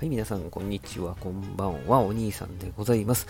はい、皆さん、こんにちは、こんばんは、お兄さんでございます。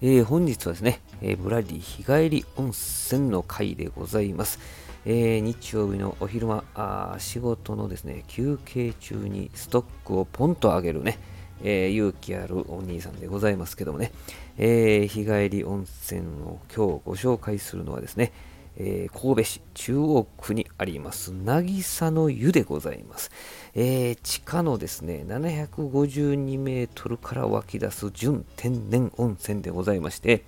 えー、本日はですね、えー、ブラディ日帰り温泉の回でございます。えー、日曜日のお昼間あ、仕事のですね、休憩中にストックをポンと上げるね、え勇気あるお兄さんでございますけどもね、え日帰り温泉を今日ご紹介するのはですね、えー、神戸市中央区にあります。渚の湯でございます、えー、地下のですね752メートルから湧き出す純天然温泉でございまして、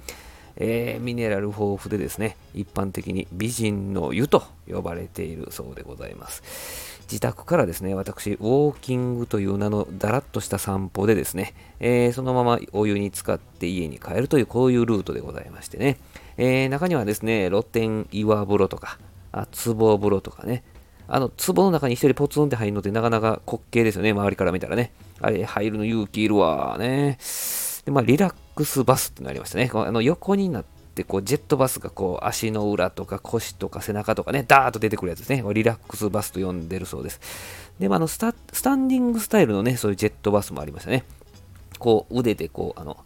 えー、ミネラル豊富でですね一般的に美人の湯と呼ばれているそうでございます。自宅からですね、私、ウォーキングという名のだらっとした散歩でですね、えー、そのままお湯に浸かって家に帰るというこういうルートでございましてね、えー、中にはですね、露天岩風呂とか、あ壺風呂とかね、あの、壺の中に一人ポツンって入るのってなかなか滑稽ですよね、周りから見たらね。あれ、入るの勇気いるわ、ね。で、まあ、リラックスバスってなりましたね。あの横になって、こう、ジェットバスがこう、足の裏とか腰とか背中とかね、ダーッと出てくるやつですね。リラックスバスと呼んでるそうです。で、まあ、あのスタ、スタンディングスタイルのね、そういうジェットバスもありましたね。こう腕でこう、あの、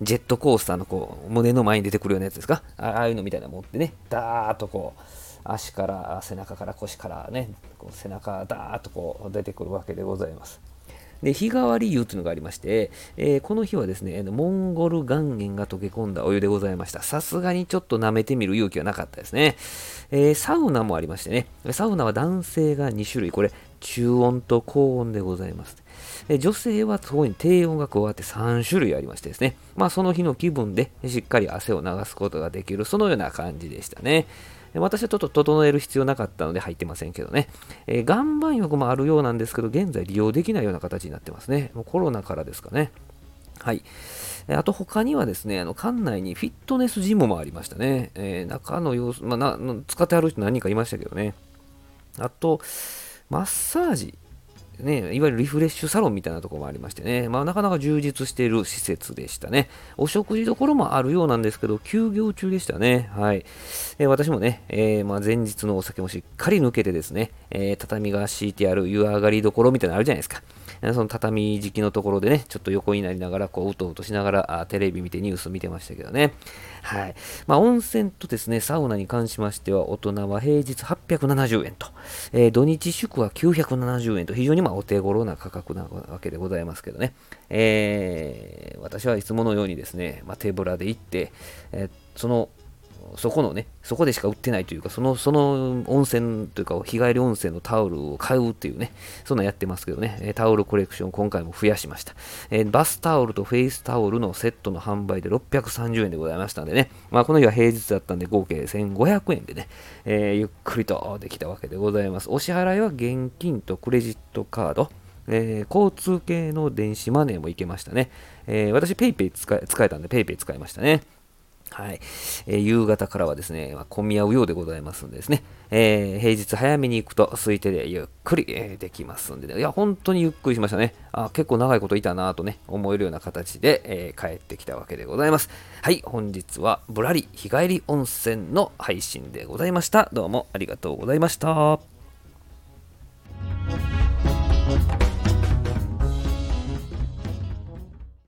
ジェットコースターのこう、胸の前に出てくるようなやつですか？ああいうのみたいなの持ってね、ダーッとこう、足から背中から腰からね、こう背中ダーッとこう出てくるわけでございます。で、日替わり湯というのがありまして、えー、この日はですね、モンゴル岩塩が溶け込んだお湯でございました。さすがにちょっと舐めてみる勇気はなかったですね。えー、サウナもありましてね、サウナは男性が2種類、これ、中温と高温でございます。え女性はそこに低温が加わって3種類ありましてですね、まあその日の気分でしっかり汗を流すことができる、そのような感じでしたね。私はちょっと整える必要なかったので入ってませんけどね。えー、岩盤浴もあるようなんですけど、現在利用できないような形になってますね。もうコロナからですかね。はい。あと他にはですね、あの館内にフィットネスジムもありましたね。えー、中の様子、まあな、使ってある人何人かいましたけどね。あと、マッサージね、いわゆるリフレッシュサロンみたいなところもありましてね、まあ、なかなか充実している施設でしたね。お食事どころもあるようなんですけど、休業中でしたね。はい。えー、私もね、えー、まあ、前日のお酒もしっかり抜けてですね、えー、畳が敷いてある湯上がりどころみたいなのあるじゃないですか。その畳敷きのところでね、ちょっと横になりながら、こう、うとうとしながら、テレビ見てニュース見てましたけどね。はい。まあ、温泉とですね、サウナに関しましては、大人は平日870円と、えー、土日祝は970円と、非常にまあお手頃な価格なわけでございますけどね。えー、私はいつものようにですね、まあ、手ぶらで行って、えー、そのそこのね、そこでしか売ってないというか、その、その温泉というか、日帰り温泉のタオルを買うっていうね、そんなやってますけどね、タオルコレクション今回も増やしました。えー、バスタオルとフェイスタオルのセットの販売で630円でございましたんでね、まあこの日は平日だったんで合計1500円でね、えー、ゆっくりとできたわけでございます。お支払いは現金とクレジットカード、えー、交通系の電子マネーもいけましたね。えー、私 PayPay 使使えたんで PayPay 使いましたね。はい。えー、夕方からはですね、まあ、混み合うようでございますんでですね、えー、平日早めに行くと空いてでゆっくり、えー、できますんで、ね、いや、本当にゆっくりしましたね。あ結構長いこといたなとね、思えるような形で、え帰ってきたわけでございます。はい、本日はぶらり日帰り温泉の配信でございました。どうもありがとうございました。